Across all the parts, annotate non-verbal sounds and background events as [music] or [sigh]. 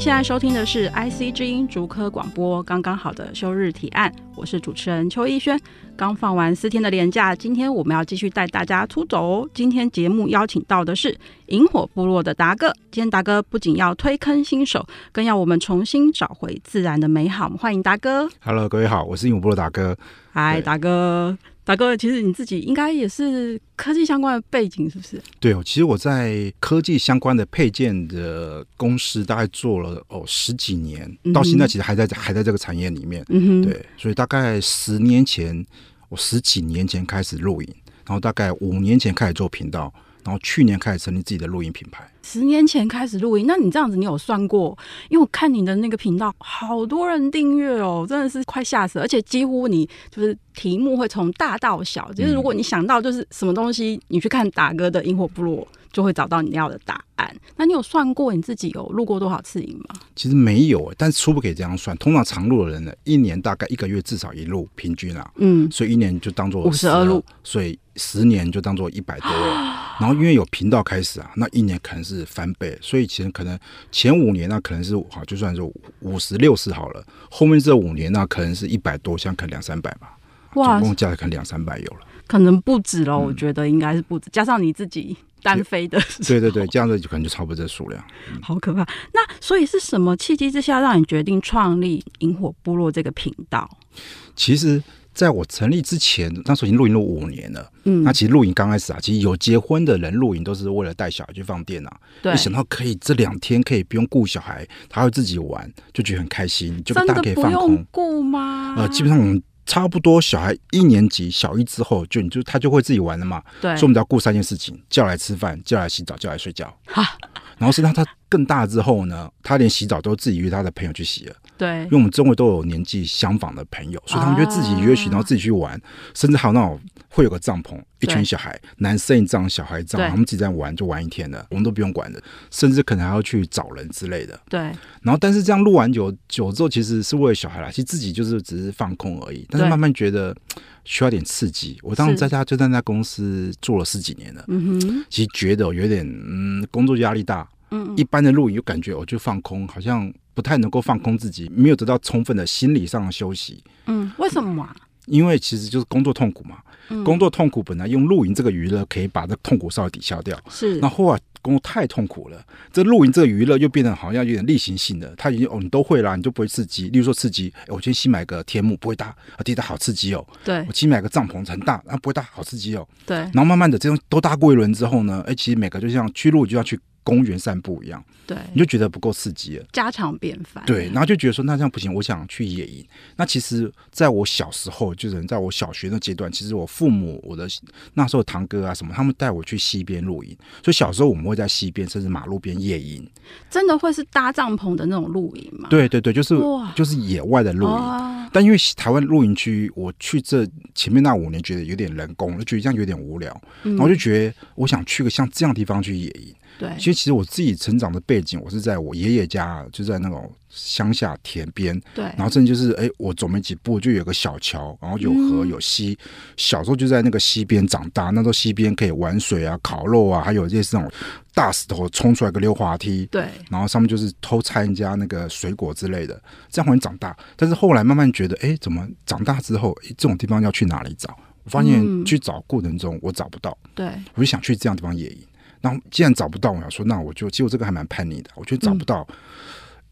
您现在收听的是 IC 之音竹科广播，刚刚好的休日提案，我是主持人邱一轩。刚放完四天的连假，今天我们要继续带大家出走。今天节目邀请到的是萤火部落的达哥。今天达哥不仅要推坑新手，更要我们重新找回自然的美好。我们欢迎达哥。Hello，各位好，我是萤火部落达哥。嗨，达哥。达哥，其实你自己应该也是科技相关的背景，是不是？对哦，其实我在科技相关的配件的公司大概做了哦十几年，嗯、到现在其实还在还在这个产业里面。嗯哼，对，所以大概十年前，我十几年前开始录影，然后大概五年前开始做频道。然后去年开始成立自己的录音品牌，十年前开始录音，那你这样子，你有算过？因为我看你的那个频道，好多人订阅哦，真的是快吓死了！而且几乎你就是题目会从大到小，就是如果你想到就是什么东西，你去看达哥的萤火部落。就会找到你要的答案。那你有算过你自己有录过多少次音吗？其实没有，但是初步可以这样算。通常常录的人呢，一年大概一个月至少一录，平均啊，嗯，所以一年就当做五十二录，所以十年就当做一百多了。[gasps] 然后因为有频道开始啊，那一年可能是翻倍，所以其实可能前五年那可能是好，就算是五十六十好了。后面这五年那可能是一百多，像可能两三百吧。哇，总共加起来可能两三百有了，可能不止了。我觉得应该是不止，加上你自己。单飞的，对对对，这样子就可能就差不多这数量，好可怕。那所以是什么契机之下让你决定创立萤火部落这个频道？其实，在我成立之前，那时候已经露营了五年了。嗯，那其实露营刚开始啊，其实有结婚的人露营都是为了带小孩去放电啊。对，一想到可以这两天可以不用顾小孩，他会自己玩，就觉得很开心，就大家可以放空。顾吗？呃，基本上我们。差不多，小孩一年级小一之后，就你就他就会自己玩了嘛。对，所以我们只要顾三件事情：叫来吃饭，叫来洗澡，叫来睡觉。哈，然后是让他更大之后呢，他连洗澡都自己约他的朋友去洗了。对，因为我们周围都有年纪相仿的朋友，所以他们就自己约去，然后自己去玩，啊、甚至还有那种会有个帐篷，一群小孩，男生一帐，小孩一帐，他们自己在玩，就玩一天的，我们都不用管的，甚至可能还要去找人之类的。对，然后但是这样录完久久之后，其实是为了小孩啦，其实自己就是只是放空而已。但是慢慢觉得需要点刺激。我当时在家就在那公司做了十几年了，嗯哼，其实觉得有点嗯，工作压力大。嗯，一般的录影就感觉我就放空，好像不太能够放空自己，没有得到充分的心理上的休息。嗯，为什么啊？因为其实就是工作痛苦嘛。嗯，工作痛苦本来用露营这个娱乐可以把这痛苦稍微抵消掉。是，那后来工作太痛苦了，这露营这个娱乐又变得好像有点例行性的。他已经哦，你都会啦，你就不会刺激。例如说刺激，我今天新买个天幕不会搭，啊，地大好刺激哦。对，我新买个帐篷很大，啊，不会搭好刺激哦。对，然后慢慢的这种都搭过一轮之后呢，哎，其实每个就像去露就要去。公园散步一样，对，你就觉得不够刺激了，家常便饭。对，然后就觉得说，那这样不行，我想去野营。那其实在我小时候，就是在我小学那阶段，其实我父母、我的那时候堂哥啊什么，他们带我去溪边露营。所以小时候我们会在溪边甚至马路边野营。真的会是搭帐篷的那种露营吗？对对对，就是就是野外的露营。哦、但因为台湾露营区，我去这前面那五年，觉得有点人工，就觉得这样有点无聊。嗯、然后就觉得我想去个像这样的地方去野营。对，其实其实我自己成长的背景，我是在我爷爷家，就在那种乡下田边。对，然后真的就是，哎，我走没几步就有个小桥，然后有河有溪。嗯、小时候就在那个溪边长大，那时候溪边可以玩水啊、烤肉啊，还有这些那种大石头冲出来个溜滑梯。对，然后上面就是偷菜人家那个水果之类的，这样会长大。但是后来慢慢觉得，哎，怎么长大之后，这种地方要去哪里找？我发现去找过程中我找不到。对、嗯，我就想去这样地方野营。然后既然找不到，我想说，那我就其实我这个还蛮叛逆的，我觉得找不到。嗯、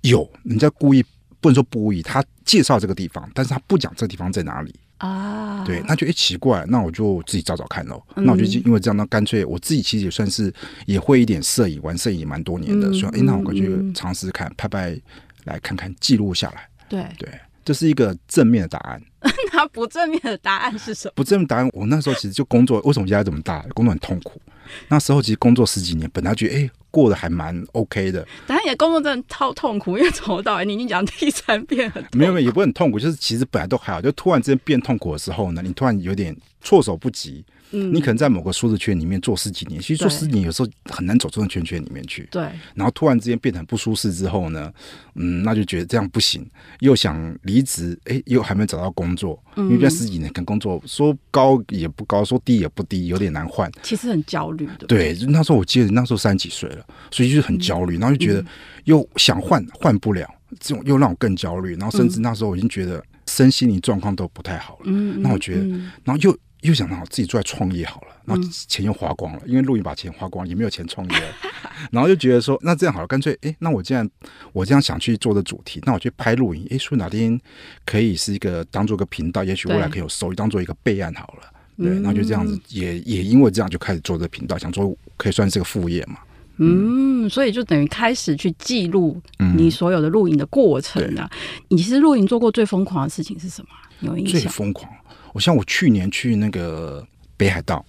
有人家故意不能说故意，他介绍这个地方，但是他不讲这个地方在哪里啊？对，那就一奇怪，那我就自己找找看喽。嗯、那我就因为这样，那干脆我自己其实也算是也会一点摄影，玩摄影也蛮多年的，所以哎，那我过去尝试看拍拍，来看看记录下来。对对，这是一个正面的答案。[laughs] 那不正面的答案是什么？不正面答案，我那时候其实就工作，为什么压力这么大？工作很痛苦。那时候其实工作十几年，本来觉得哎，过得还蛮 OK 的。但你的工作真的超痛苦，因为从头到尾你已经讲第三遍很没有没有，也不会很痛苦，就是其实本来都还好，就突然之间变痛苦的时候呢，你突然有点措手不及。嗯，你可能在某个舒适圈里面做十几年，其实做十几年有时候很难走出那圈圈里面去。对。然后突然之间变成不舒适之后呢，嗯，那就觉得这样不行，又想离职，哎，又还没找到工作，嗯、因为这十几年跟工作说高也不高，说低也不低，有点难换。其实很焦虑的。对，那时候我记得那时候三十几岁了，所以就是很焦虑，然后就觉得又想换换不了，这种又让我更焦虑，然后甚至那时候我已经觉得身心灵状况都不太好了。嗯。那我觉得，然后又。又想到自己出来创业好了，然后钱又花光了，嗯、因为录影把钱花光，也没有钱创业了。[laughs] 然后就觉得说，那这样好了，干脆哎，那我既然我这样想去做的主题，那我去拍录影，哎，说哪天可以是一个当做个频道，也许未来可以有收益，当做一个备案好了。对，然后就这样子，也也因为这样就开始做这个频道，想做可以算是个副业嘛。嗯，嗯，所以就等于开始去记录你所有的录影的过程啊。嗯、你其实录影做过最疯狂的事情是什么？有印象？最疯狂。我像我去年去那个北海道，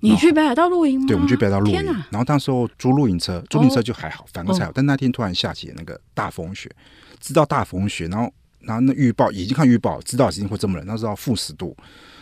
你去北海道露营吗？对，我们去北海道露营。然后那时候租露营车，租露营车就还好，反而才好。但那天突然下起了那个大风雪，知道大风雪，然后然后那预报已经看预报，知道已经会这么冷，那时候负十度，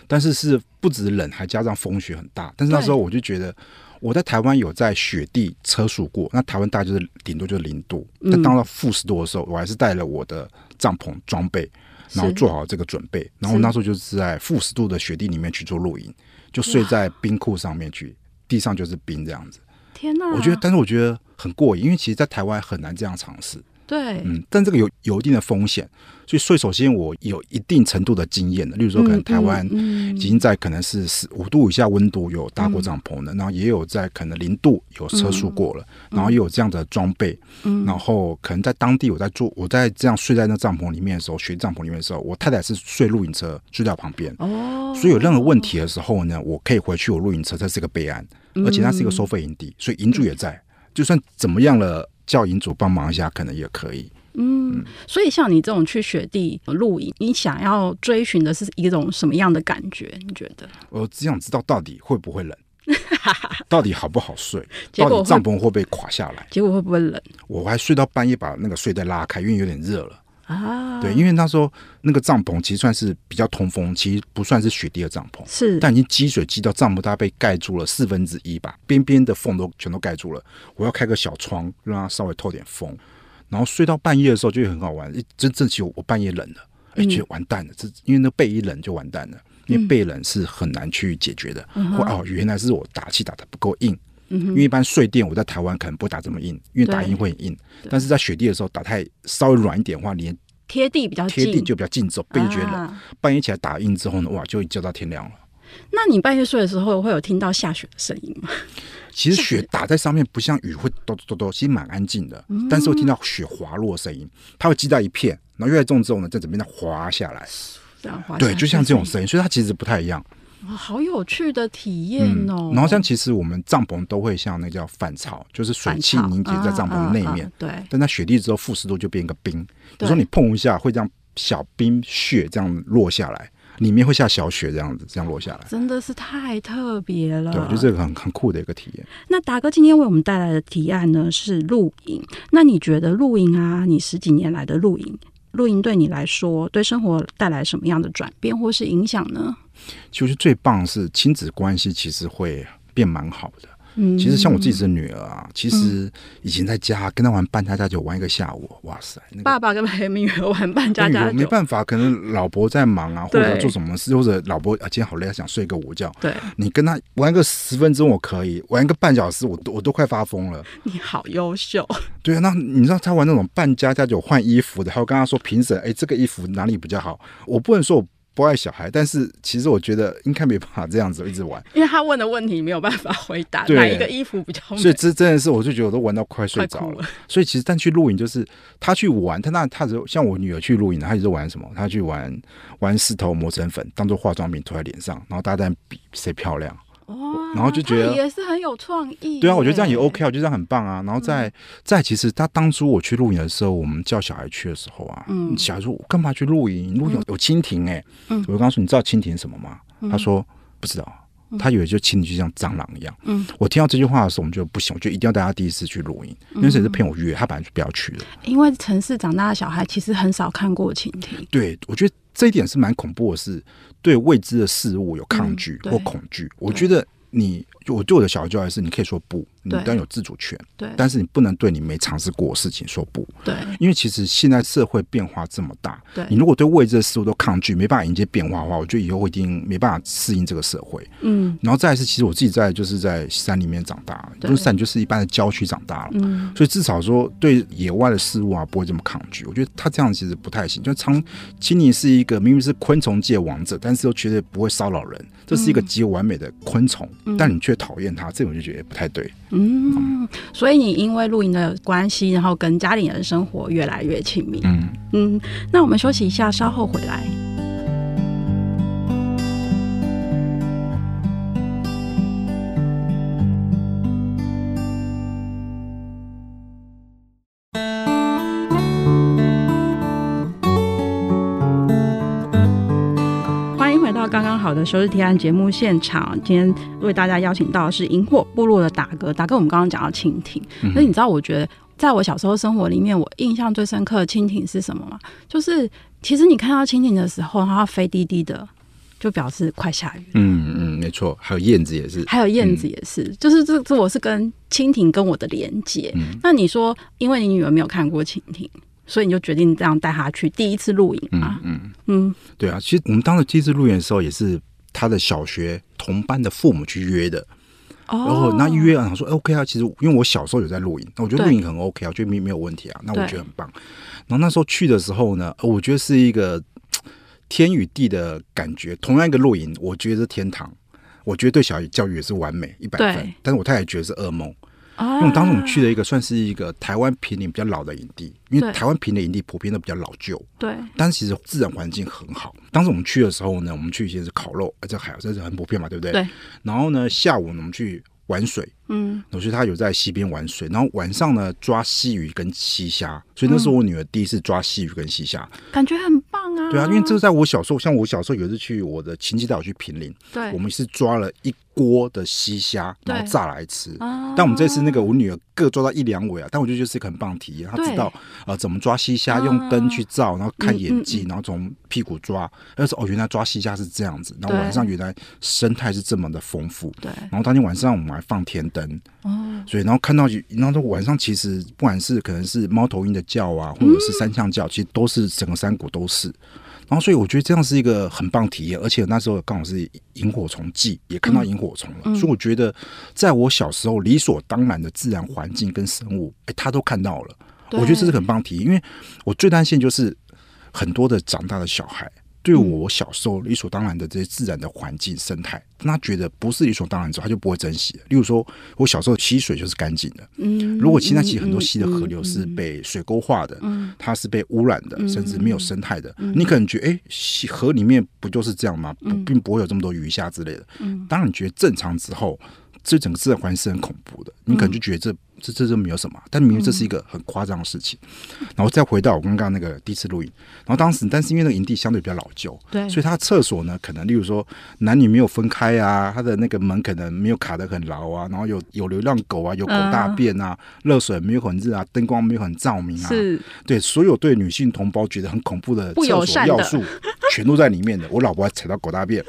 但是是不止冷，还加上风雪很大。但是那时候我就觉得，我在台湾有在雪地车速过，那台湾大概就是顶多就是零度，但到了负十度的时候，我还是带了我的帐篷装备。然后做好这个准备，然后那时候就是在负十度的雪地里面去做露营，就睡在冰库上面去，地上就是冰这样子。天哪！我觉得，但是我觉得很过瘾，因为其实，在台湾很难这样尝试。对，嗯，但这个有有一定的风险，所以，所以首先我有一定程度的经验的，例如说，可能台湾已经在可能是十五度以下温度有搭过帐篷的，然后也有在可能零度有车速过了，然后也有这样的装备，然后可能在当地我在住，我在这样睡在那帐篷里面的时候，睡帐篷里面的时候，我太太是睡露营车睡在旁边，哦，所以有任何问题的时候呢，我可以回去我露营车，这是一个备案，而且它是一个收费营地，所以营主也在，就算怎么样了。叫营主帮忙一下，可能也可以。嗯，所以像你这种去雪地露营，你想要追寻的是一种什么样的感觉？你觉得？我只想知道到底会不会冷，[laughs] 到底好不好睡，到底帐篷会不会垮下来，结果会不会冷？我还睡到半夜，把那个睡袋拉开，因为有点热了。啊，对，因为那时候那个帐篷其实算是比较通风，其实不算是雪地的帐篷，是，但已经积水积到帐篷大概被盖住了四分之一吧，边边的缝都全都盖住了。我要开个小窗，让它稍微透点风，然后睡到半夜的时候就很好玩。真正其实我半夜冷了，哎，觉得完蛋了，这因为那被一冷就完蛋了，因为被冷是很难去解决的。嗯、或哦，原来是我打气打的不够硬。因为一般睡垫我在台湾可能不会打这么硬，因为打硬会很硬。但是在雪地的时候打太稍微软一点的话，连贴地比较贴地就比较近，之后背就觉得冷。啊、半夜起来打印之后呢，哇，就一觉到天亮了。那你半夜睡的时候会有听到下雪的声音吗？其实雪打在上面不像雨会咚咚咚，其实蛮安静的。嗯、但是会听到雪滑落的声音，它会积在一片，然后越来越重之后呢，在这边再滑下来。这样滑下来。对，就像这种声音，所以它其实不太一样。哦、好有趣的体验哦、嗯！然后像其实我们帐篷都会像那叫反潮，就是水汽凝结在帐篷内面。对。但在雪地之后负十度就变一个冰，有时候你碰一下会这样小冰雪这样落下来，里面会下小雪这样子这样落下来，真的是太特别了。对，就这个很很酷的一个体验。那达哥今天为我们带来的提案呢是露营。那你觉得露营啊，你十几年来的露营，露营对你来说对生活带来什么样的转变或是影响呢？其实最棒是亲子关系，其实会变蛮好的。嗯，其实像我自己的女儿啊，其实以前在家跟她玩扮家家酒玩一个下午，哇塞！那个、爸爸跟陪女儿玩扮家家酒，没办法，可能老婆在忙啊，或者做什么事，或者老婆啊今天好累，想睡个午觉。对，你跟她玩个十分钟我可以，玩个半小时我都我都快发疯了。你好优秀。对啊，那你知道他玩那种扮家家酒换衣服的，还有跟他说评审，哎，这个衣服哪里比较好？我不能说我。不爱小孩，但是其实我觉得应该没办法这样子一直玩，因为他问的问题没有办法回答，哪一个衣服比较美？所以这真的是，我就觉得我都玩到快睡着了。了所以其实但去露营就是他去玩，他那他只像我女儿去露营，他一直玩什么？他去玩玩石头磨成粉，当做化妆品涂在脸上，然后大家在比谁漂亮。哦，然后就觉得也是很有创意。对啊，我觉得这样也 OK 啊，我觉得这样很棒啊。然后再再，其实他当初我去露营的时候，我们叫小孩去的时候啊，嗯，小孩说：“我干嘛去露营？露营有蜻蜓哎。”嗯，我就刚说：“你知道蜻蜓什么吗？”他说：“不知道。”他以为就蜻蜓就像蟑螂一样。嗯，我听到这句话的时候，我们就不行，我就一定要带他第一次去露营，因为谁是骗我约，他本来就不要去的。因为城市长大的小孩其实很少看过蜻蜓。对，我觉得这一点是蛮恐怖的是，是对未知的事物有抗拒或恐惧。我觉得你，我对我的小孩教育是，你可以说不。你当然有自主权，对，但是你不能对你没尝试过的事情说不，对，因为其实现在社会变化这么大，对，你如果对未知的事物都抗拒，没办法迎接变化的话，我觉得以后我一定没办法适应这个社会，嗯，然后再来是，其实我自己在就是在山里面长大，就是山就是一般的郊区长大了，嗯，所以至少说对野外的事物啊不会这么抗拒，我觉得他这样其实不太行，就苍青你是一个明明是昆虫界王者，但是又绝对不会骚扰人，这是一个极完美的昆虫，嗯、但你却讨厌它，这我就觉得不太对，嗯。嗯所以你因为露营的关系，然后跟家里人生活越来越亲密。嗯嗯，那我们休息一下，稍后回来。的休日提案节目现场，今天为大家邀请到的是萤火部落的达哥。达哥，我们刚刚讲到蜻蜓，那、嗯、你知道，我觉得在我小时候生活里面，我印象最深刻的蜻蜓是什么吗？就是其实你看到蜻蜓的时候，它飞滴滴的，就表示快下雨。嗯嗯，没错，还有燕子也是，还有燕子也是，嗯、就是这这我是跟蜻蜓跟我的连接。嗯、那你说，因为你女儿没有看过蜻蜓。所以你就决定这样带他去第一次露营啊？嗯嗯嗯，对啊，其实我们当时第一次露营的时候，也是他的小学同班的父母去约的。哦，然后那一约啊，他说 OK 啊，其实因为我小时候有在露营，那我觉得露营很 OK 啊，我觉得没没有问题啊，那我觉得很棒。然后那时候去的时候呢，我觉得是一个天与地的感觉。同样一个露营，我觉得是天堂，我觉得对小孩教育也是完美一百分，但是我太太觉得是噩梦。因为当时我们去了一个算是一个台湾平林比较老的营地，因为台湾平林营地普遍都比较老旧，对。但是其实自然环境很好。当时我们去的时候呢，我们去先是烤肉，而且还有这是很普遍嘛，对不对？对。然后呢，下午我们去玩水，嗯，我觉得他有在溪边玩水。然后晚上呢，抓溪鱼跟溪虾，所以那是我女儿第一次抓溪鱼跟溪虾，感觉很棒啊。对啊，因为这是在我小时候，像我小时候有一次去我的亲戚带我去平林，对，我们是抓了一。锅的西虾，然后炸来吃。但我们这次那个我女儿各抓到一两尾啊，但我觉得就是一个很棒的体验。她知道呃怎么抓西虾，用灯去照，然后看演技，然后从屁股抓。她说哦，原来抓西虾是这样子。然后晚上原来生态是这么的丰富。对。然后当天晚上我们还放天灯。哦。所以然后看到，然后晚上其实不管是可能是猫头鹰的叫啊，或者是山象叫，其实都是整个山谷都是。然后，所以我觉得这样是一个很棒体验，而且那时候刚好是萤火虫季，也看到萤火虫了。所以我觉得，在我小时候理所当然的自然环境跟生物，哎，他都看到了。我觉得这是很棒体验，因为我最担心就是很多的长大的小孩。对我小时候理所当然的这些自然的环境生态，他觉得不是理所当然之后，他就不会珍惜。例如说，我小时候溪水就是干净的，嗯，如果现在其实很多溪的河流是被水沟化的，嗯，它是被污染的，甚至没有生态的，你可能觉得，哎，溪河里面不就是这样吗？不，并不会有这么多鱼虾之类的。嗯，当然你觉得正常之后，这整个自然环境是很恐怖的，你可能就觉得这。这这就没有什么，但明明这是一个很夸张的事情。嗯、然后再回到我刚刚那个第一次露营，然后当时，但是因为那个营地相对比较老旧，对，所以它厕所呢，可能例如说男女没有分开啊，它的那个门可能没有卡得很牢啊，然后有有流浪狗啊，有狗大便啊，热、呃、水没有很热啊，灯光没有很照明啊，是，对，所有对女性同胞觉得很恐怖的厕所要素全都在里面的。我老婆还踩到狗大便，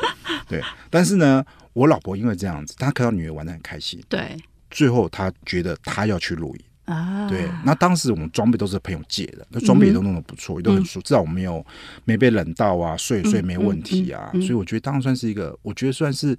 对，但是呢，我老婆因为这样子，她看到女儿玩的很开心，对。最后，她觉得她要去露营啊。对，那当时我们装备都是朋友借的，那装备也都弄得不错，也都很熟，至少我们没有没被冷到啊，睡睡没问题啊。所以我觉得当然算是一个，我觉得算是。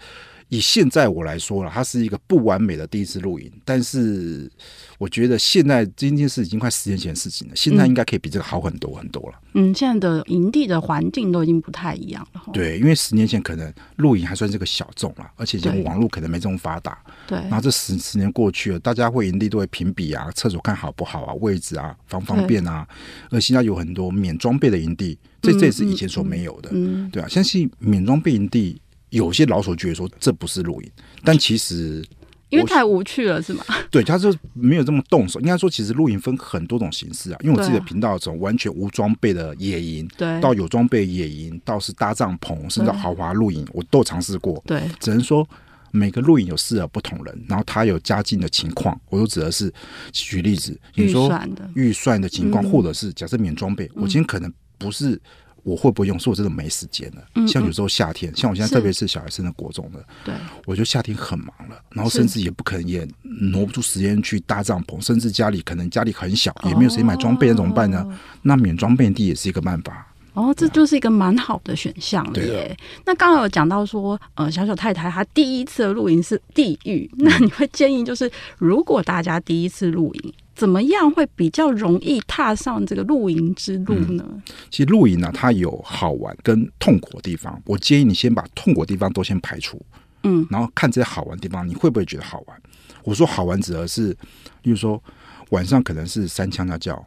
以现在我来说了，它是一个不完美的第一次露营，但是我觉得现在今天是已经快十年前的事情了，现在应该可以比这个好很多很多了。嗯，现在的营地的环境都已经不太一样了。对，因为十年前可能露营还算是个小众了，而且这个网络可能没这么发达。对，然后这十十年过去了，大家会营地都会评比啊，厕所看好不好啊，位置啊，方不方便啊。而现在有很多免装备的营地，这这也是以前所没有的。嗯，对啊，相信免装备营地。有些老手觉得说这不是露营，但其实因为太无趣了，是吗？[laughs] 对，他就没有这么动手。应该说，其实露营分很多种形式啊。因为我自己的频道从完全无装备的野营，对，到有装备野营，到是搭帐篷，甚至豪华露营，我都尝试过。对，只能说每个露营有适合不同人，然后他有家境的情况，我都指的是举例子，你说预算的情况，或者是假设免装备，我今天可能不是。我会不会用？是我真的没时间了。像有时候夏天，像我现在特别是小孩生的国中的，对，我觉得夏天很忙了，然后甚至也不可能也挪不出时间去搭帐篷，甚至家里可能家里很小，也没有时间买装备，那怎么办呢？哦、那免装备地也是一个办法。哦，这就是一个蛮好的选项耶。啊、那刚刚有讲到说，呃，小小太太她第一次的露营是地狱，嗯、那你会建议就是，如果大家第一次露营，怎么样会比较容易踏上这个露营之路呢？嗯、其实露营呢、啊，它有好玩跟痛苦的地方。我建议你先把痛苦的地方都先排除，嗯，然后看这些好玩的地方，你会不会觉得好玩？我说好玩指的是，例如说晚上可能是山羌在叫。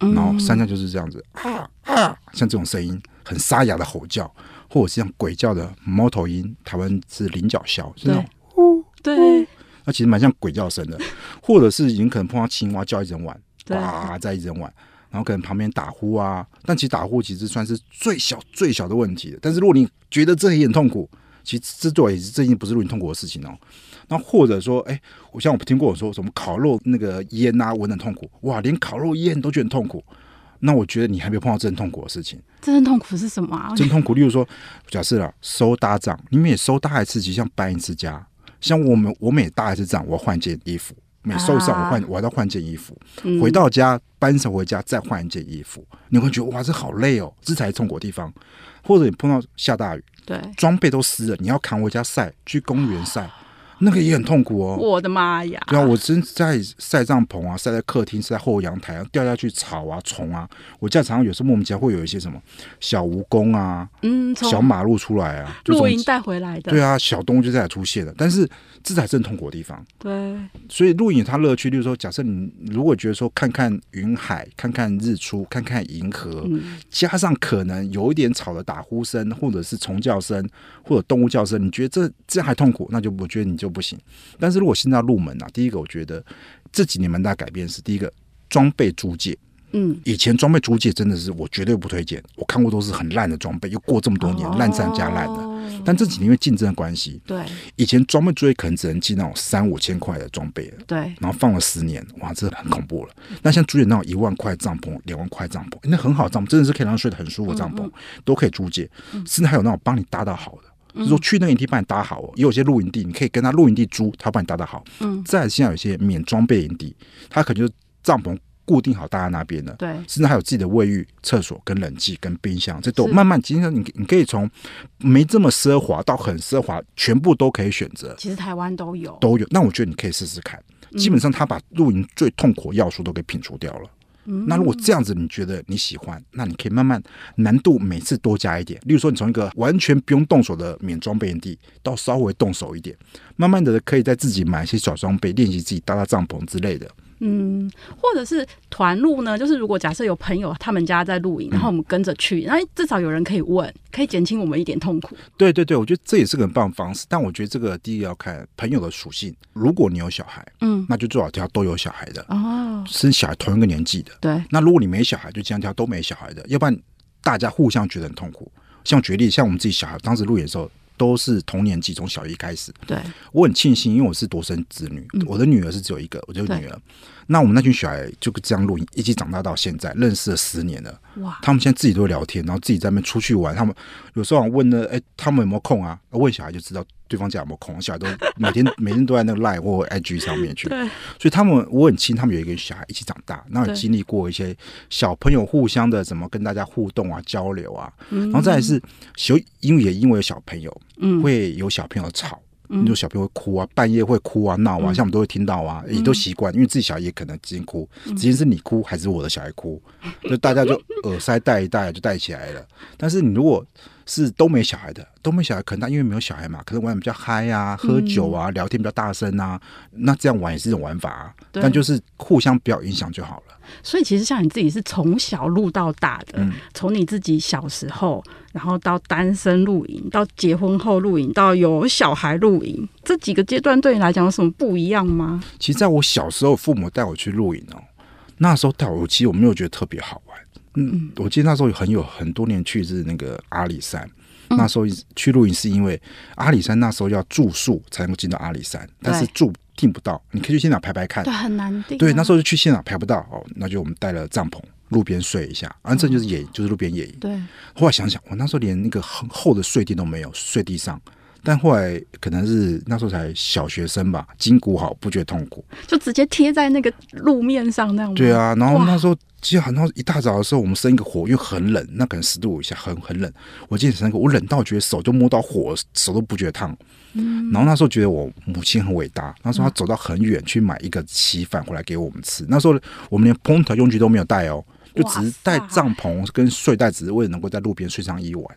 然后三枪就是这样子啊啊，像这种声音很沙哑的吼叫，或者是像鬼叫的猫头鹰，台湾是菱角鸮，是那种呼对，那其实蛮像鬼叫声的。[laughs] 或者是已经可能碰到青蛙叫一整晚，哇，在一整晚，然后可能旁边打呼啊，但其实打呼其实算是最小最小的问题。但是如果你觉得这也很痛苦，其实这对这已经不是露营痛苦的事情哦。那或者说，哎，我像我听过我说什么烤肉那个烟啊，闻很痛苦，哇，连烤肉烟都觉得很痛苦。那我觉得你还没有碰到真痛苦的事情。真痛苦是什么啊？真痛苦，例如说，假设啊，收搭帐，你每收搭一次，其实像搬一次家。像我们，我每搭一次帐，我要换件衣服；每收上，我换，我还要换件衣服。啊、回到家搬上回家，再换一件衣服，你会觉得哇，这好累哦，这才是痛苦的地方。或者你碰到下大雨，对，装备都湿了，你要扛回家晒，去公园晒。啊那个也很痛苦哦！我的妈呀！对啊，我真在晒帐篷啊，晒在客厅，晒在后阳台啊，掉下去草啊、虫啊。我家常常有时候莫名其妙会有一些什么小蜈蚣啊，嗯，小马路出来啊，露营带回来的。对啊，小动物就在那出现了，但是这才是痛苦的地方。对，所以露营它乐趣，就是说，假设你如果觉得说看看云海、看看日出、看看银河，嗯、加上可能有一点吵的打呼声，或者是虫叫声，或者动物叫声，你觉得这这样还痛苦，那就我觉得你就。不行，但是如果现在要入门啊，第一个我觉得这几年蛮大改变是第一个装备租借，嗯，以前装备租借真的是我绝对不推荐，我看过都是很烂的装备，又过这么多年烂上加烂的。但这几年因为竞争的关系，对，以前装备租借可能只能进那种三五千块的装备，对，然后放了十年，哇，这很恐怖了。那像租借那种一万块帐篷、两万块帐篷，那很好帐篷，真的是可以让人睡得很舒服的帐篷，都可以租借，甚至还有那种帮你搭到好的。就是说去那个营地帮你搭好哦，也有些露营地你可以跟他露营地租，他帮你搭的好。嗯，再现在有些免装备营地，他可能就帐篷固定好搭在那边的。对，甚至还有自己的卫浴、厕所、跟冷气、跟冰箱，这都慢慢今天你你可以从没这么奢华到很奢华，全部都可以选择。其实台湾都有，都有。那我觉得你可以试试看。基本上他把露营最痛苦的要素都给品除掉了。那如果这样子你觉得你喜欢，那你可以慢慢难度每次多加一点。例如说，你从一个完全不用动手的免装备营地，到稍微动手一点，慢慢的可以在自己买一些小装备，练习自己搭搭帐篷之类的。嗯，或者是团露呢？就是如果假设有朋友他们家在露营，然后我们跟着去，那、嗯、至少有人可以问，可以减轻我们一点痛苦。对对对，我觉得这也是个很棒的方式。但我觉得这个第一个要看朋友的属性。如果你有小孩，嗯，那就最好挑都有小孩的哦，生小孩同一个年纪的。对，那如果你没小孩，就尽量挑都没小孩的，要不然大家互相觉得很痛苦。像举例，像我们自己小孩当时露营的时候。都是同年纪，从小一开始。对，我很庆幸，因为我是独生子女，嗯、我的女儿是只有一个，我就女儿。那我们那群小孩就这样录音，一起长大到现在，认识了十年了。哇！他们现在自己都会聊天，然后自己在那边出去玩。他们有时候问呢，哎，他们有没有空啊？问小孩就知道对方家有没有空。小孩都每天 [laughs] 每天都在那个 Line 或 IG 上面去。所以他们我很亲，他们有一个小孩一起长大，然后有经历过一些小朋友互相的怎么跟大家互动啊、交流啊。嗯。然后再来是小，因为也因为有小朋友，嗯，会有小朋友吵。你说小朋友会哭啊，半夜会哭啊闹啊，像我们都会听到啊，也都习惯，因为自己小孩也可能今天哭，直接是你哭还是我的小孩哭，就大家就耳塞戴一戴就戴起来了。但是你如果是都没小孩的，都没小孩，可能他因为没有小孩嘛，可能玩比较嗨啊，喝酒啊，聊天比较大声啊，那这样玩也是一种玩法啊。但就是互相不要影响就好了。所以其实像你自己是从小录到大的，从、嗯、你自己小时候，然后到单身露营，到结婚后露营，到有小孩露营，这几个阶段对你来讲有什么不一样吗？其实在我小时候，父母带我去露营哦，那时候带我，其实我没有觉得特别好玩。嗯，我记得那时候很有很多年去是那个阿里山，那时候去露营是因为阿里山那时候要住宿才能够进到阿里山，但是住订不到，你可以去现场排排看，对，很难订。对，那时候就去现场排不到哦，那就我们带了帐篷，路边睡一下，啊，正就是野营，就是路边野营。对，后来想想，我那时候连那个很厚的睡垫都没有，睡地上。但后来可能是那时候才小学生吧，筋骨好，不觉得痛苦，就直接贴在那个路面上那样。对啊，然后那时候其实很多一大早的时候，我们生一个火，因为很冷，那可能十度以下，很很冷。我记得生个，我冷到觉得手就摸到火，手都不觉得烫。嗯。然后那时候觉得我母亲很伟大，那时候她走到很远去买一个稀饭回来给我们吃。那时候我们连烹调用具都没有带哦，就只是带帐篷跟睡袋，只是为了能够在路边睡上一晚。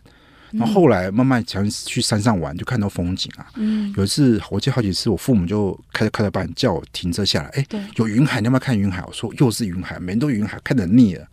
然后后来慢慢想去山上玩，就看到风景啊。嗯，有一次我记得好几次，我父母就开着开着班叫我停车下来。哎，有云海，你要不要看云海？我说又是云海，每天都云海，看得腻了。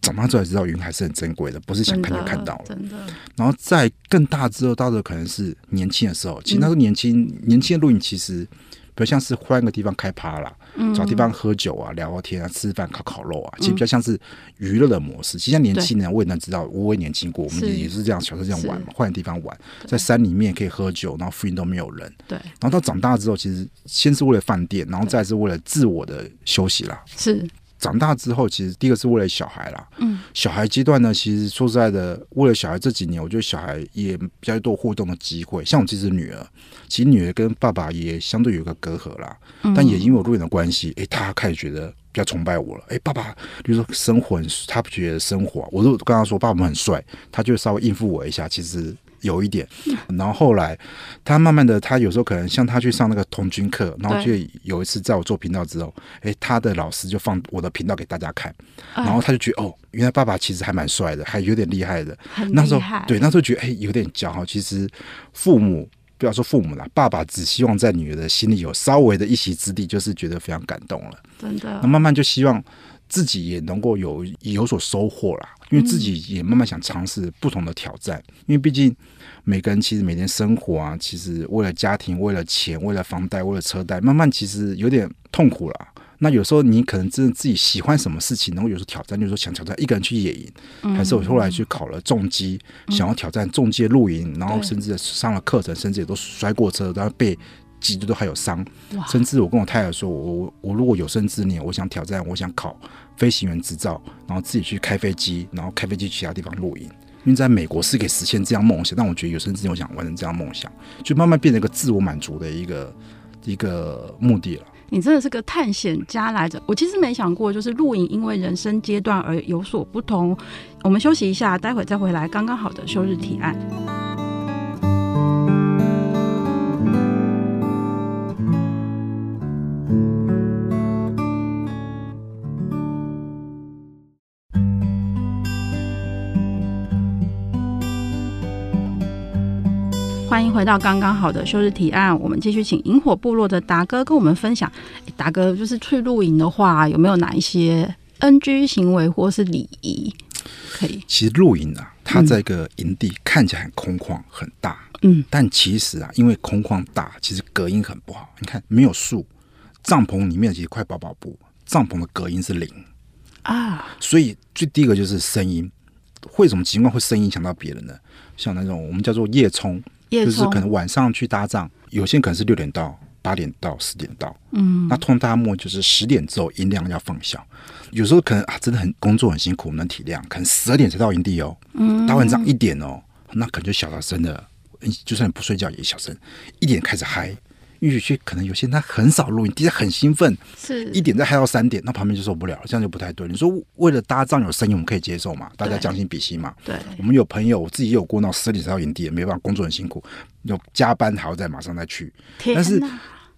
长大之后才知道云海是很珍贵的，不是想看就看到了。真的。真的。然后在更大之后，到的可能是年轻的时候。其实那时候年轻，嗯、年轻的露营其实。比如像是换个地方开趴啦，找地方喝酒啊、聊聊天啊、吃饭、烤烤肉啊，其实比较像是娱乐的模式。其实像年轻人，我也能知道，我也年轻过，我们也也是这样，小时候这样玩嘛，换个地方玩，在山里面可以喝酒，然后附近都没有人。对。然后到长大之后，其实先是为了饭店，然后再是为了自我的休息啦。是。长大之后，其实第一个是为了小孩啦。嗯，小孩阶段呢，其实说实在的，为了小孩这几年，我觉得小孩也比较多互动的机会。像我这只女儿，其实女儿跟爸爸也相对有个隔阂啦。嗯，但也因为我露营的关系，哎，她开始觉得比较崇拜我了。哎，爸爸，比如说生活很，她不觉得生活，我都跟她说爸爸们很帅，她就稍微应付我一下。其实。有一点，然后后来他慢慢的，他有时候可能像他去上那个童军课，然后就有一次在我做频道之后，哎，他的老师就放我的频道给大家看，然后他就觉得哦，原来爸爸其实还蛮帅的，还有点厉害的。那时候对，那时候觉得哎，有点骄傲。其实父母不要说父母了，爸爸只希望在女儿的心里有稍微的一席之地，就是觉得非常感动了。真的，那慢慢就希望自己也能够有有所收获啦。因为自己也慢慢想尝试不同的挑战，因为毕竟每个人其实每天生活啊，其实为了家庭、为了钱、为了房贷、为了车贷，慢慢其实有点痛苦了。那有时候你可能真的自己喜欢什么事情，然后有时候挑战，就是说想挑战一个人去野营，还是我后来去考了重机，想要挑战重机露营，然后甚至上了课程，甚至也都摔过车，然后被挤得都还有伤。甚至我跟我太太说，我我如果有生之年，我想挑战，我想考。飞行员执照，然后自己去开飞机，然后开飞机去其他地方露营。因为在美国是可以实现这样梦想，但我觉得有生之年我想完成这样梦想，就慢慢变成一个自我满足的一个一个目的了。你真的是个探险家来着，我其实没想过，就是露营因为人生阶段而有所不同。我们休息一下，待会再回来，刚刚好的休日提案。回到刚刚好的休日提案，我们继续请萤火部落的达哥跟我们分享。达哥，就是去露营的话，有没有哪一些 NG 行为或是礼仪可以？其实露营啊，它在一个营地看起来很空旷很大，嗯，但其实啊，因为空旷大，其实隔音很不好。你看，没有树，帐篷里面其实块薄薄布，帐篷的隔音是零啊。所以最第一个就是声音，会什么情况会声音影响到别人呢？像那种我们叫做夜冲。就是可能晚上去搭帐，有些可能是六点到八点到十点到，嗯，那通大漠就是十点之后音量要放小，有时候可能啊真的很工作很辛苦，能体谅，可能十二点才到营地哦，嗯，搭完帐一点哦，那可能就小到真的，就算你不睡觉也小声，一点开始嗨。因为有些可能有些人他很少录音，第一很兴奋，是一点再嗨到三点，那旁边就受不了了，这样就不太对。你说为了搭帐有声音，我们可以接受嘛？大家将心比心嘛。对，我们有朋友，我自己也有过那种十点才到营地，也没办法，工作很辛苦，有加班还要再马上再去。但是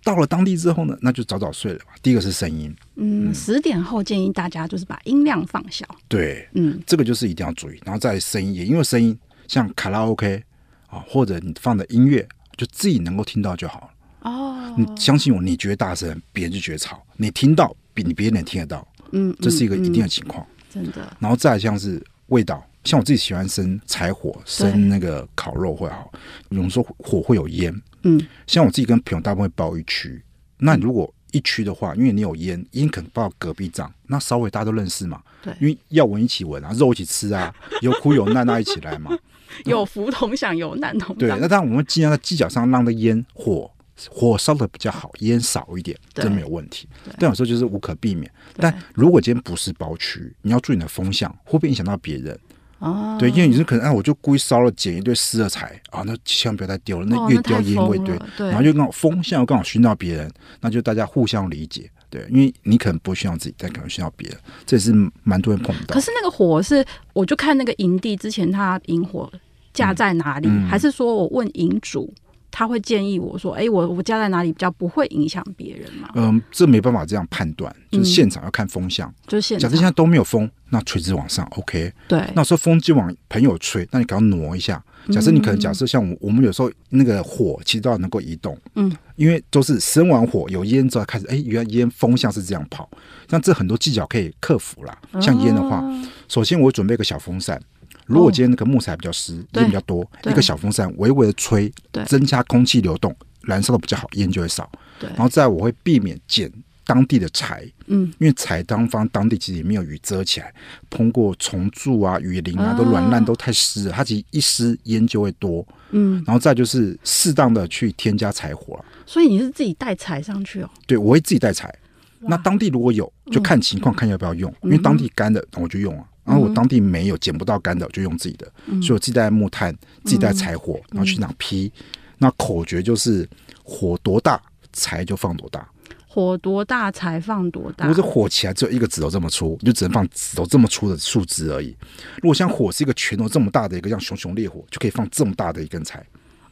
到了当地之后呢，那就早早睡了吧。第一个是声音，嗯，十点后建议大家就是把音量放小。对，嗯，这个就是一定要注意。然后再声音，也因为声音像卡拉 OK 啊，或者你放的音乐，就自己能够听到就好了。哦，你相信我，你觉得大声，别人就觉得吵。你听到比你别人能听得到，嗯，这是一个一定的情况，真的。然后再像是味道，像我自己喜欢生柴火，生那个烤肉会好。有时候火会有烟，嗯，像我自己跟朋友大部分会包一区。那你如果一区的话，因为你有烟，烟可能报隔壁帐，那稍微大家都认识嘛。对，因为要闻一起闻啊，肉一起吃啊，有苦有难那一起来嘛。[laughs] 有福同享，有难同当。对，那当然我们尽量在犄角上让的烟火火烧的比较好，烟少一点，这没有问题。但有时候就是无可避免。但如果今天不是包区，你要注意你的风向，会不会影响到别人？哦，对，因为你是可能，哎，我就故意烧了，捡一堆湿的柴啊，那千万不要再丢了，那越丢烟味对，然后就刚好风向又刚好熏到别人，那就大家互相理解，对，因为你可能不会熏到自己，但可能熏到别人，这也是蛮多人碰到。可是那个火是，我就看那个营地之前他引火架在哪里，嗯嗯、还是说我问营主？他会建议我说：“哎、欸，我我家在哪里比较不会影响别人嘛？”嗯，这没办法这样判断，就是现场要看风向。嗯、就是现场。假设现在都没有风，那垂直往上，OK。对。那说风就往朋友吹，那你赶快挪一下。假设你可能假设像我，我们有时候那个火其实都要能够移动。嗯。因为都是生完火有烟之后开始，哎、欸，原来烟风向是这样跑。像这很多技巧可以克服啦。像烟的话，哦、首先我准备一个小风扇。如果今天那个木材比较湿，烟比较多，一个小风扇微微的吹，增加空气流动，燃烧的比较好，烟就会少。然后再我会避免捡当地的柴，嗯，因为柴当方当地其实也没有雨遮起来，通过虫蛀啊、雨淋啊都软烂都太湿了，它其实一湿烟就会多，嗯，然后再就是适当的去添加柴火了。所以你是自己带柴上去哦？对，我会自己带柴。那当地如果有，就看情况看要不要用，因为当地干的我就用啊。然后我当地没有捡不到干的，我就用自己的，嗯、所以我自己带木炭，自己带柴火，嗯、然后去哪劈。嗯、那口诀就是火多大，柴就放多大。火多大，柴放多大。如果是火起来只有一个指头这么粗，你就只能放指头这么粗的树枝而已。如果像火是一个拳头这么大的一个像熊熊烈火，就可以放这么大的一根柴。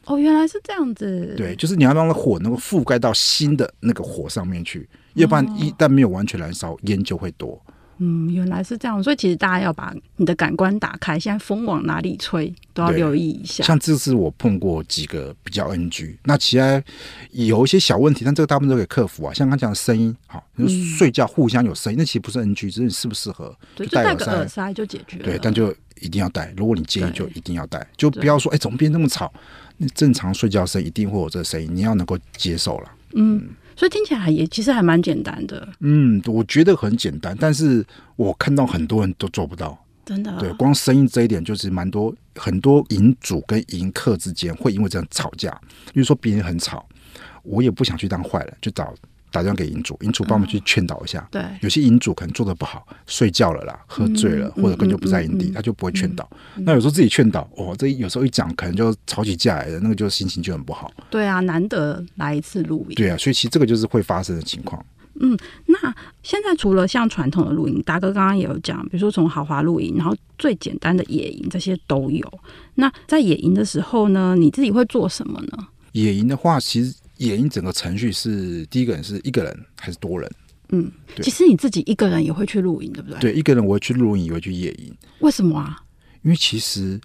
哦，原来是这样子。对，就是你要让那火能够覆盖到新的那个火上面去，要不然一旦没有完全燃烧，烟就会多。嗯，原来是这样，所以其实大家要把你的感官打开，现在风往哪里吹都要留意一下。像这次我碰过几个比较 NG，那其他有一些小问题，但这个大部分都可以克服啊。像刚讲的声音，好，就是睡觉互相有声音，嗯、那其实不是 NG，只是你适不适合。对，就戴个耳塞就解决了。对，但就一定要戴。如果你介意，就一定要戴，就不要说哎，怎么变那么吵？那正常睡觉声一定会有这个声音，你要能够接受了。嗯。嗯所以听起来也其实还蛮简单的。嗯，我觉得很简单，但是我看到很多人都做不到。真的？对，光声音这一点就是蛮多，很多银主跟银客之间会因为这样吵架。比如说别人很吵，我也不想去当坏人，就找。打电话给营主，营主帮我们去劝导一下。对，有些营主可能做的不好，睡觉了啦，喝醉了，或者根本就不在营地，他就不会劝导。那有时候自己劝导，哦，这有时候一讲，可能就吵起架来了，那个就心情就很不好。对啊，难得来一次露营。对啊，所以其实这个就是会发生的情况。嗯，那现在除了像传统的露营，达哥刚刚也有讲，比如说从豪华露营，然后最简单的野营，这些都有。那在野营的时候呢，你自己会做什么呢？野营的话，其实。野营整个程序是第一个人是一个人还是多人？嗯，对其实你自己一个人也会去露营，对不对？对，一个人我会去露营，也会去野营。为什么啊？因为其实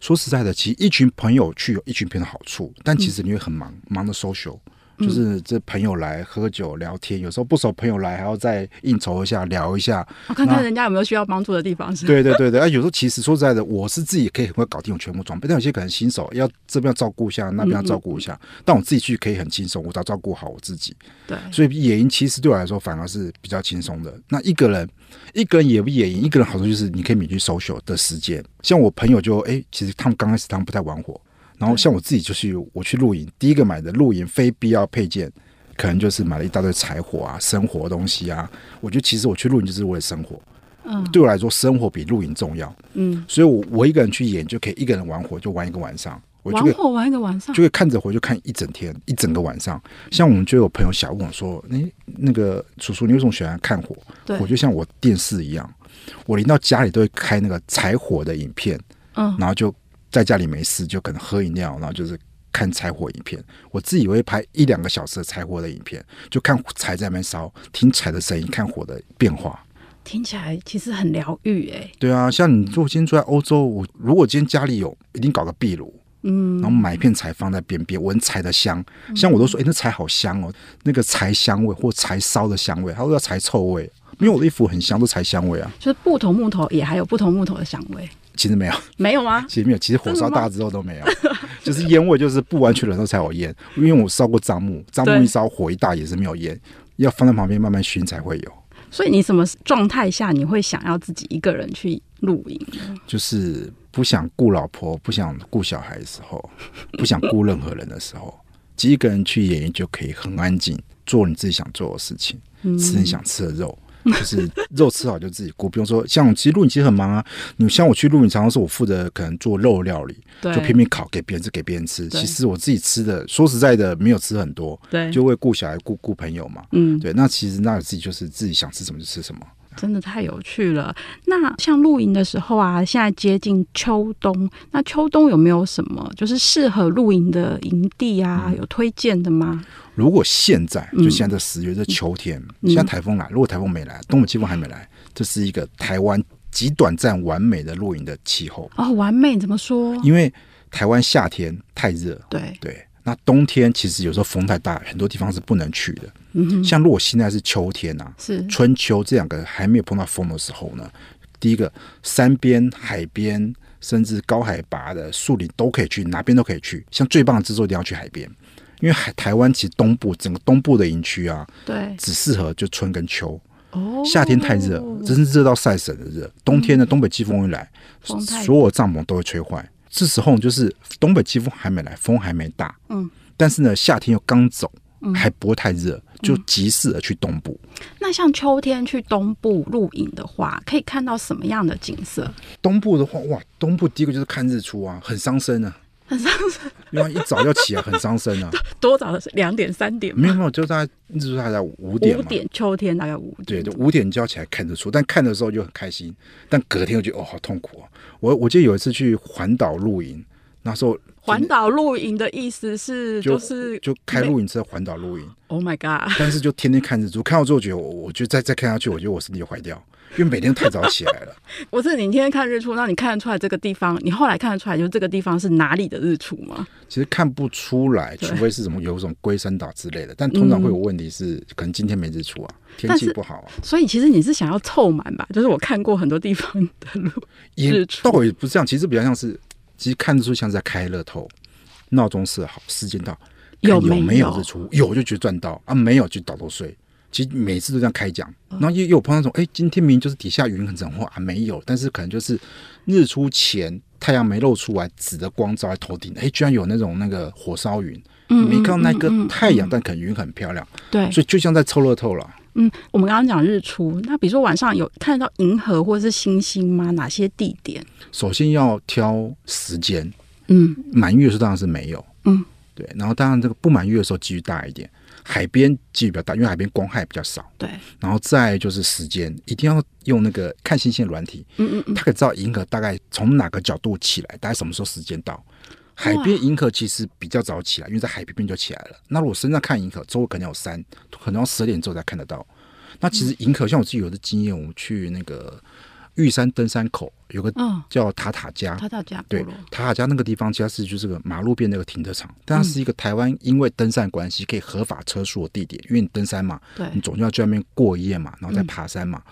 说实在的，其实一群朋友去有一群朋友的好处，但其实你会很忙，嗯、忙的 social。就是这朋友来喝酒聊天，有时候不熟朋友来还要再应酬一下聊一下，我看看人家有没有需要帮助的地方。是，对对对对。啊，有时候其实说实在的，我是自己可以很快搞定我全部装备，但有些可能新手要这边要照顾一下，那边要照顾一下。嗯嗯，但我自己去可以很轻松，我只要照顾好我自己。对，所以野营其实对我来说反而是比较轻松的。那一个人，一个人也不野营，一个人好处就是你可以免去 social 的时间。像我朋友就哎，其实他们刚开始他们不太玩火，然后像我自己就是我去露营，第一个买的露营非必要配件。可能就是买了一大堆柴火啊，生活东西啊。我觉得其实我去露营就是为了生活。嗯，对我来说，生活比露营重要。嗯，所以我我一个人去演就可以一个人玩火，就玩一个晚上。玩火玩一个晚上，就会看着火就看一整天，一整个晚上。像我们就有朋友小问我说：“哎，那个叔叔，你为什么喜欢看火？对火就像我电视一样，我临到家里都会开那个柴火的影片。嗯，然后就在家里没事就可能喝饮料，然后就是。”看柴火影片，我自己会拍一两个小时的柴火的影片，就看柴在那边烧，听柴的声音，看火的变化，听起来其实很疗愈哎。对啊，像你如果今天住在欧洲，我如果今天家里有，一定搞个壁炉，嗯，然后买一片柴放在边边，闻柴的香，像我都说，哎、欸，那柴好香哦，那个柴香味或柴烧的香味，他说要柴臭味，因为我的衣服很香，都柴香味啊。就是不同木头也还有不同木头的香味。其实没有，没有吗？其实没有，其实火烧大之后都没有，[laughs] 就是烟味，就是不完全的时候才有烟。因为我烧过樟木，樟木一烧火一大也是没有烟，要放在旁边慢慢熏才会有。所以你什么状态下你会想要自己一个人去露营？就是不想顾老婆、不想顾小孩的时候，[laughs] 不想顾任何人的时候，自己一个人去野营就可以很安静，做你自己想做的事情，吃你想吃的肉。[laughs] 就是肉吃好就自己顾，不用说像其实录影其实很忙啊。你像我去录影，常常是我负责可能做肉料理，就拼命烤给别人吃，给别人吃。其实我自己吃的，说实在的，没有吃很多，对，就为顾小孩、顾顾朋友嘛。嗯，对。那其实那自己就是自己想吃什么就吃什么。真的太有趣了。那像露营的时候啊，现在接近秋冬，那秋冬有没有什么就是适合露营的营地啊？有推荐的吗？如果现在就现在十月，这秋天，嗯、现在台风来，如果台风没来，东北季风还没来，这是一个台湾极短暂完美的露营的气候。哦，完美怎么说？因为台湾夏天太热，对对。那冬天其实有时候风太大，很多地方是不能去的。嗯，像如果现在是秋天啊，是春秋这两个还没有碰到风的时候呢，第一个山边、海边，甚至高海拔的树林都可以去，哪边都可以去。像最棒的制作一定要去海边。因为海台湾其实东部整个东部的营区啊，对，只适合就春跟秋。哦，夏天太热，真是热到晒死的热。冬天呢东北季风一来，嗯、所有帐篷都会吹坏。这时候就是东北季风还没来，风还没大。嗯，但是呢，夏天又刚走，还不会太热，就极适合去东部。嗯、那像秋天去东部露营的话，可以看到什么样的景色？东部的话，哇，东部第一个就是看日出啊，很伤身啊。很伤身，因为一早就起来，很伤身啊。[laughs] 多早的是两点三点？没有没有，就大概日出大概五点。五点，秋天大概五点。对，就五点就要起来看日出，但看的时候就很开心，但隔天又觉得哦，好痛苦啊。我我记得有一次去环岛露营，那时候环岛露营的意思是就是就开露营车环岛露营。Oh my god！但是就天天看日出，看到之后觉得我，我觉得再再看下去，我觉得我身体就坏掉。因为每天太早起来了。[laughs] 我是你天天看日出，那你看得出来这个地方？你后来看得出来，就是这个地方是哪里的日出吗？其实看不出来，除非是什么有什么龟山岛之类的。但通常会有问题是，嗯、可能今天没日出啊，天气不好啊。所以其实你是想要凑满吧？就是我看过很多地方的路 [laughs] 日出，倒也不是这样。其实比较像是，其实看日出像是在开乐透，闹钟设好，时间到，有没有日出？有就觉得赚到啊，没有就倒头睡。其实每次都这样开讲，然后又又有碰到那种，哎，今天明明就是底下云很整，或啊没有，但是可能就是日出前太阳没露出来，紫的光照在头顶，哎，居然有那种那个火烧云，嗯，没看到那个太阳，但可能云很漂亮，对，所以就像在凑乐透了。嗯，我们刚刚讲日出，那比如说晚上有看得到银河或者是星星吗？哪些地点？首先要挑时间，嗯，满月的时候当然是没有，嗯，对，然后当然这个不满月的时候几率大一点。海边几率比较大，因为海边光害比较少。对，然后再就是时间，一定要用那个看星星的软体。嗯嗯嗯，它可以知道银河大概从哪个角度起来，大概什么时候时间到。海边银河其实比较早起来，因为在海边边就起来了。那如果身上看银河，周围可能有山，可能要十点之后才看得到。那其实银河像我自己有的经验，我们去那个。玉山登山口有个叫塔塔加，塔塔加对，塔塔加那个地方其实是就是个马路边那个停车场，但它是一个台湾因为登山关系可以合法车速的地点，因为你登山嘛，对，你总要去外面过夜嘛，然后再爬山嘛。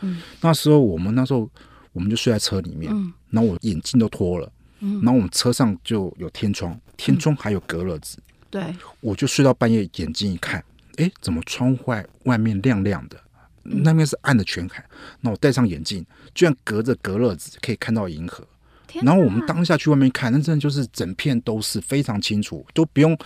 那时候我们那时候我们就睡在车里面，然后我眼镜都脱了，然后我们车上就有天窗，天窗还有隔热纸，对，我就睡到半夜，眼睛一看，哎，怎么窗外外面亮亮的？那边是暗的全海，那我戴上眼镜，居然隔着隔热纸可以看到银河。然后我们当下去外面看，那真的就是整片都是非常清楚，都不用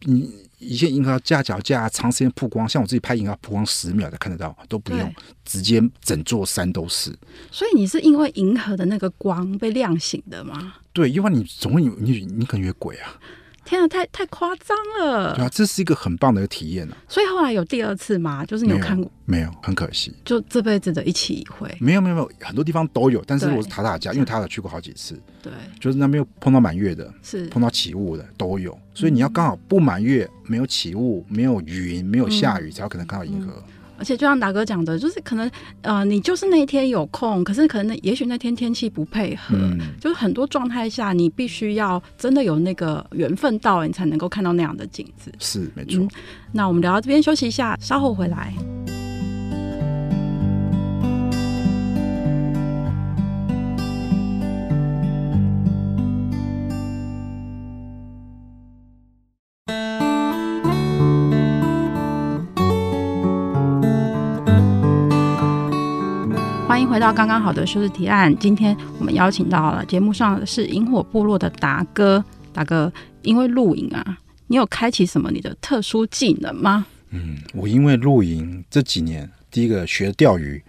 你一些银河架脚架长时间曝光，像我自己拍银河曝光十秒才看得到，都不用，直接整座山都是。所以你是因为银河的那个光被亮醒的吗？对，因为你总会有你你可能有鬼啊。天啊，太太夸张了！对啊，这是一个很棒的一个体验啊。所以后来有第二次吗？就是你有看过？没有，很可惜。就这辈子的一起一回。没有没有没有，很多地方都有，但是我是塔塔家，因为塔塔去过好几次。对，就是那边有碰到满月的，是碰到起雾的都有。所以你要刚好不满月，没有起雾，没有云，没有下雨，才有可能看到银河。而且就像达哥讲的，就是可能呃，你就是那一天有空，可是可能也许那天天气不配合，嗯、就是很多状态下，你必须要真的有那个缘分到，你才能够看到那样的景致。是没错、嗯。那我们聊到这边休息一下，稍后回来。回到刚刚好的休日提案。今天我们邀请到了节目上是萤火部落的达哥。达哥，因为露营啊，你有开启什么你的特殊技能吗？嗯，我因为露营这几年，第一个学钓鱼，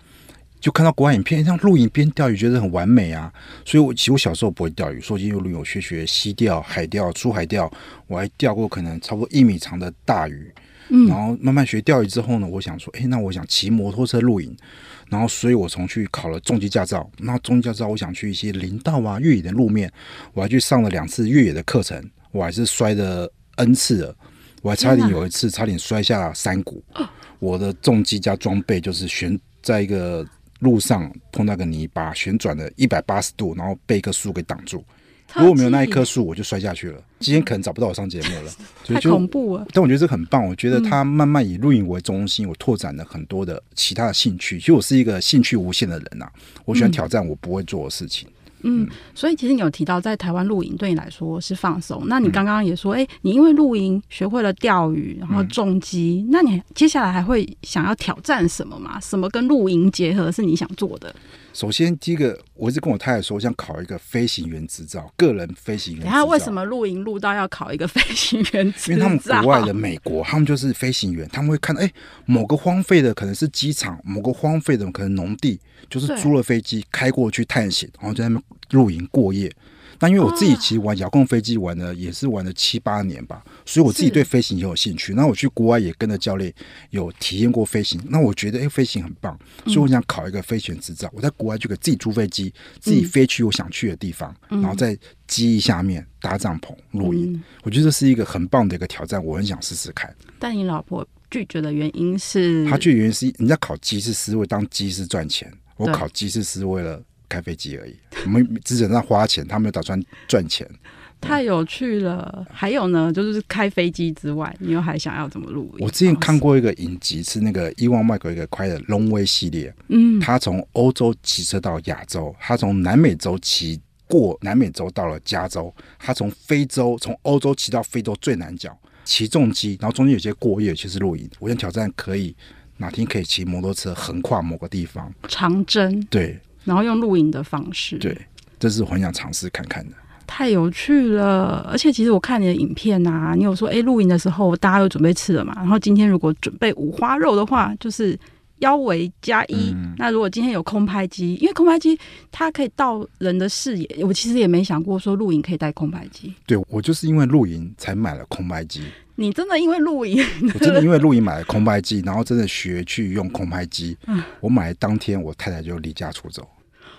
就看到国外影片，像露营边钓鱼，觉得很完美啊。所以我其实我小时候不会钓鱼，所以因为露营，我学学溪钓、海钓、出海钓，我还钓过可能差不多一米长的大鱼。嗯，然后慢慢学钓鱼之后呢，我想说，哎，那我想骑摩托车露营。然后，所以我从去考了重机驾照。那重机驾照，我想去一些林道啊、越野的路面，我还去上了两次越野的课程。我还是摔了 N 次了，我还差点有一次差点摔下山谷。我的重机加装备就是旋在一个路上碰到个泥巴，旋转了一百八十度，然后被一棵树给挡住。如果没有那一棵树，我就摔下去了。今天可能找不到我上节目了，太恐怖了。但我觉得这很棒。我觉得他慢慢以露营为中心，我拓展了很多的其他的兴趣。其实我是一个兴趣无限的人呐、啊，我喜欢挑战我不会做的事情。嗯，所以其实你有提到在台湾露营对你来说是放松。那你刚刚也说，哎、欸，你因为露营学会了钓鱼，然后重击，嗯、那你接下来还会想要挑战什么吗？什么跟露营结合是你想做的？首先，第一个，我一直跟我太太说，我想考一个飞行员执照，个人飞行员。然后为什么露营露到要考一个飞行员执照？因为他们国外的美国，他们就是飞行员，他们会看到，哎，某个荒废的可能是机场，某个荒废的可能农地，就是租了飞机开过去探险，然后在那边露营过夜。那因为我自己其实玩遥控飞机玩了也是玩了七八年吧，所以我自己对飞行也有兴趣。那我去国外也跟着教练有体验过飞行，那我觉得哎，飞行很棒，所以我想考一个飞行执照。我在国外就给自己租飞机，自己飞去我想去的地方，然后在机翼下面搭帐篷露营。我觉得这是一个很棒的一个挑战，我很想试试看。但你老婆拒绝的原因是？她拒绝原因是人家考机师是为了当机师赚钱，我考机师是为了。开飞机而已，我们只想让花钱，他没有打算赚钱。太有趣了！还有呢，就是开飞机之外，你又还想要怎么录？我之前看过一个影集，是那个伊万麦克一个快的 Long Way 系列。嗯，他从欧洲骑车到亚洲，他从南美洲骑过南美洲到了加州，他从非洲从欧洲骑到非洲最南角，骑重机，然后中间有些过夜，其实露营。我想挑战，可以哪天可以骑摩托车横跨某个地方，长征。对。然后用露营的方式，对，这是我很想尝试看看的。太有趣了，而且其实我看你的影片啊，你有说，哎，露营的时候大家有准备吃的嘛？然后今天如果准备五花肉的话，就是腰围加一。嗯、那如果今天有空拍机，因为空拍机它可以到人的视野，我其实也没想过说露营可以带空拍机。对，我就是因为露营才买了空拍机。你真的因为露营？我真的因为露营买了空拍机，然后真的学去用空拍机。嗯，我买当天我太太就离家出走。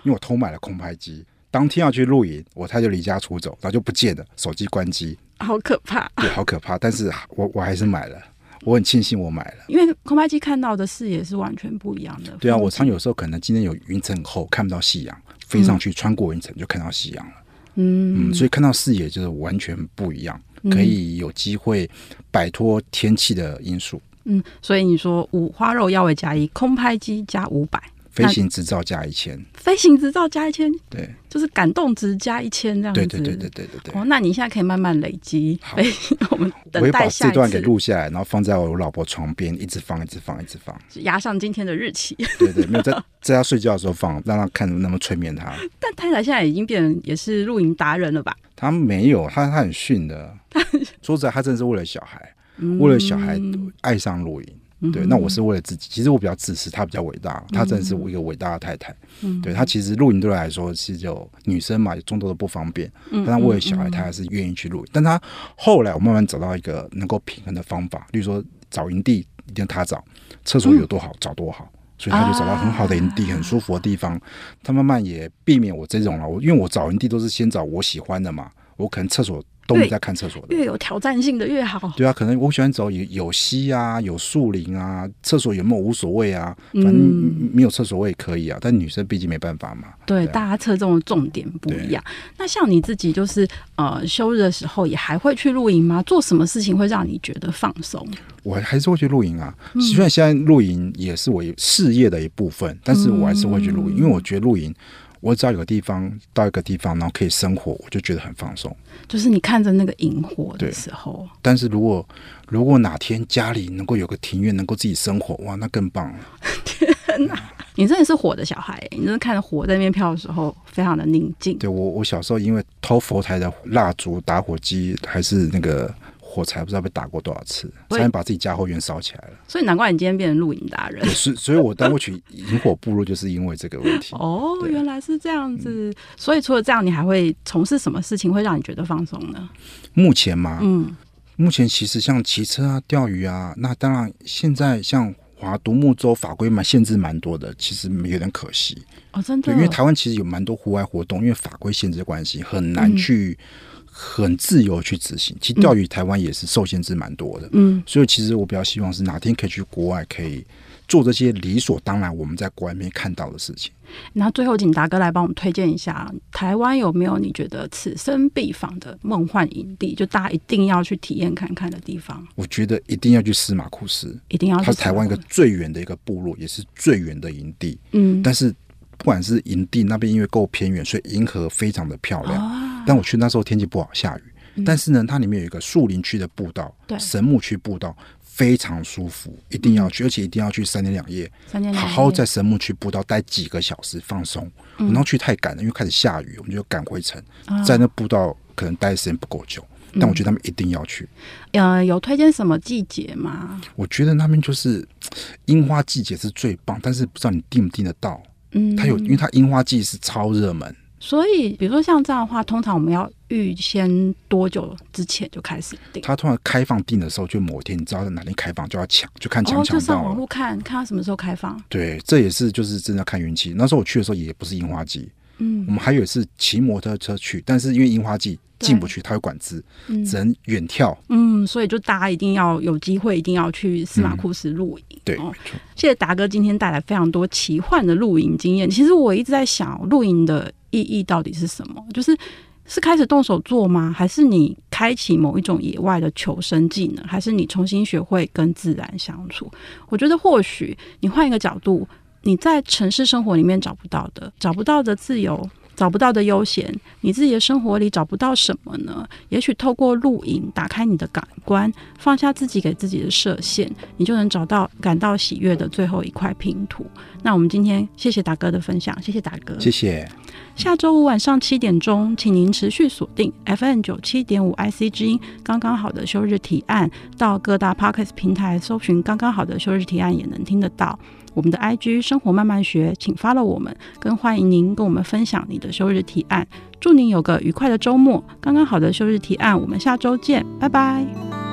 因为我偷买了空拍机，当天要去露营，我他就离家出走，然后就不见了，手机关机，好可怕，对，好可怕。但是我我还是买了，我很庆幸我买了，因为空拍机看到的视野是完全不一样的。对啊，我常有时候可能今天有云层厚，看不到夕阳，飞上去穿过云层就看到夕阳了。嗯嗯，所以看到视野就是完全不一样，可以有机会摆脱天气的因素。嗯，所以你说五花肉腰围加一，空拍机加五百。飞行执照加一千，飞行执照加一千，对，就是感动值加一千这样子。对对对对对对对。哦，那你现在可以慢慢累积。好，我们等待下一次。我会把这段给录下来，然后放在我老婆床边，一直放，一直放，一直放，压上今天的日期。对对，没有在 [laughs] 在他睡觉的时候放，让他看那么催眠他。但太太现在已经变成也是露营达人了吧？他没有，他他很逊的。[laughs] 说实在，他真的是为了小孩，为了小孩爱上露营。对，那我是为了自己。其实我比较自私，她比较伟大。她真的是我一个伟大的太太。嗯、对，她其实露营对我来说是有女生嘛，有众多的不方便。但她为了小孩，她还是愿意去露营。但她后来，我慢慢找到一个能够平衡的方法。例如说，找营地一定要她找，厕所有多好找多好，所以她就找到很好的营地，很舒服的地方。她慢慢也避免我这种了。我因为我找营地都是先找我喜欢的嘛，我可能厕所。都没在看厕所的，越有挑战性的越好。对啊，可能我喜欢走有有溪啊，有树林啊，厕所有没有无所谓啊，反正没有厕所我也可以啊。但女生毕竟没办法嘛。对，大家侧重的重点不一样。那像你自己，就是呃，休日的时候也还会去露营吗？做什么事情会让你觉得放松？我还是会去露营啊。虽然现在露营也是我事业的一部分，但是我还是会去露营，因为我觉得露营。我只要有个地方到一个地方，然后可以生火，我就觉得很放松。就是你看着那个萤火的时候，但是如果如果哪天家里能够有个庭院，能够自己生火，哇，那更棒了！天哪，你真的是火的小孩，你真的看着火在那边飘的时候，非常的宁静。对我，我小时候因为偷佛台的蜡烛、打火机，还是那个。火柴不知道被打过多少次，差点把自己家后院烧起来了。所以难怪你今天变成露营达人。是，所以我当过去萤火部落，就是因为这个问题。[laughs] 哦，原来是这样子。所以除了这样，你还会从事什么事情会让你觉得放松呢？目前嘛，嗯，目前其实像骑车啊、钓鱼啊，那当然现在像划独木舟法规嘛，限制蛮多的，其实有点可惜。哦，真的。对，因为台湾其实有蛮多户外活动，因为法规限制的关系，很难去。嗯很自由去执行，其实钓鱼台湾也是受限制蛮多的，嗯，所以其实我比较希望是哪天可以去国外，可以做这些理所当然我们在国外面看到的事情。那最后请达哥来帮我们推荐一下，台湾有没有你觉得此生必访的梦幻营地，就大家一定要去体验看看的地方？我觉得一定要去司马库斯，一定要去。它是台湾一个最远的一个部落，也是最远的营地，嗯，但是。不管是营地那边，因为够偏远，所以银河非常的漂亮。哦、但我去那时候天气不好，下雨。嗯、但是呢，它里面有一个树林区的步道，对，神木区步道非常舒服，一定要去，嗯、而且一定要去三天两夜，好好在神木区步道待几个小时放松。然后、嗯、去太赶了，因为开始下雨，我们就赶回城，哦、在那步道可能待的时间不够久。嗯、但我觉得他们一定要去。呃，有推荐什么季节吗？我觉得那边就是樱花季节是最棒，但是不知道你订不订得到。嗯，它有，因为它樱花季是超热门，所以比如说像这样的话，通常我们要预先多久之前就开始订？它通常开放订的时候，就某一天你知道在哪天开放就要抢，就看抢不抢到。就上网路看看它什么时候开放。对，这也是就是真的看运气。那时候我去的时候也不是樱花季，嗯，我们还有一次骑摩托车去，但是因为樱花季。进不去，它有管制，嗯、只能远眺。嗯，所以就大家一定要有机会，一定要去司马库斯露营。嗯、对，哦、谢谢达哥今天带来非常多奇幻的露营经验。其实我一直在想，露营的意义到底是什么？就是是开始动手做吗？还是你开启某一种野外的求生技能？还是你重新学会跟自然相处？我觉得或许你换一个角度，你在城市生活里面找不到的，找不到的自由。找不到的悠闲，你自己的生活里找不到什么呢？也许透过露营，打开你的感官，放下自己给自己的设限，你就能找到感到喜悦的最后一块拼图。那我们今天谢谢达哥的分享，谢谢达哥，谢谢。下周五晚上七点钟，请您持续锁定 FM 九七点五 IC 之音，刚刚好的休日提案，到各大 Podcast 平台搜寻“刚刚好的休日提案”，也能听得到。我们的 IG 生活慢慢学，请发了我们，更欢迎您跟我们分享你的休日提案。祝您有个愉快的周末！刚刚好的休日提案，我们下周见，拜拜。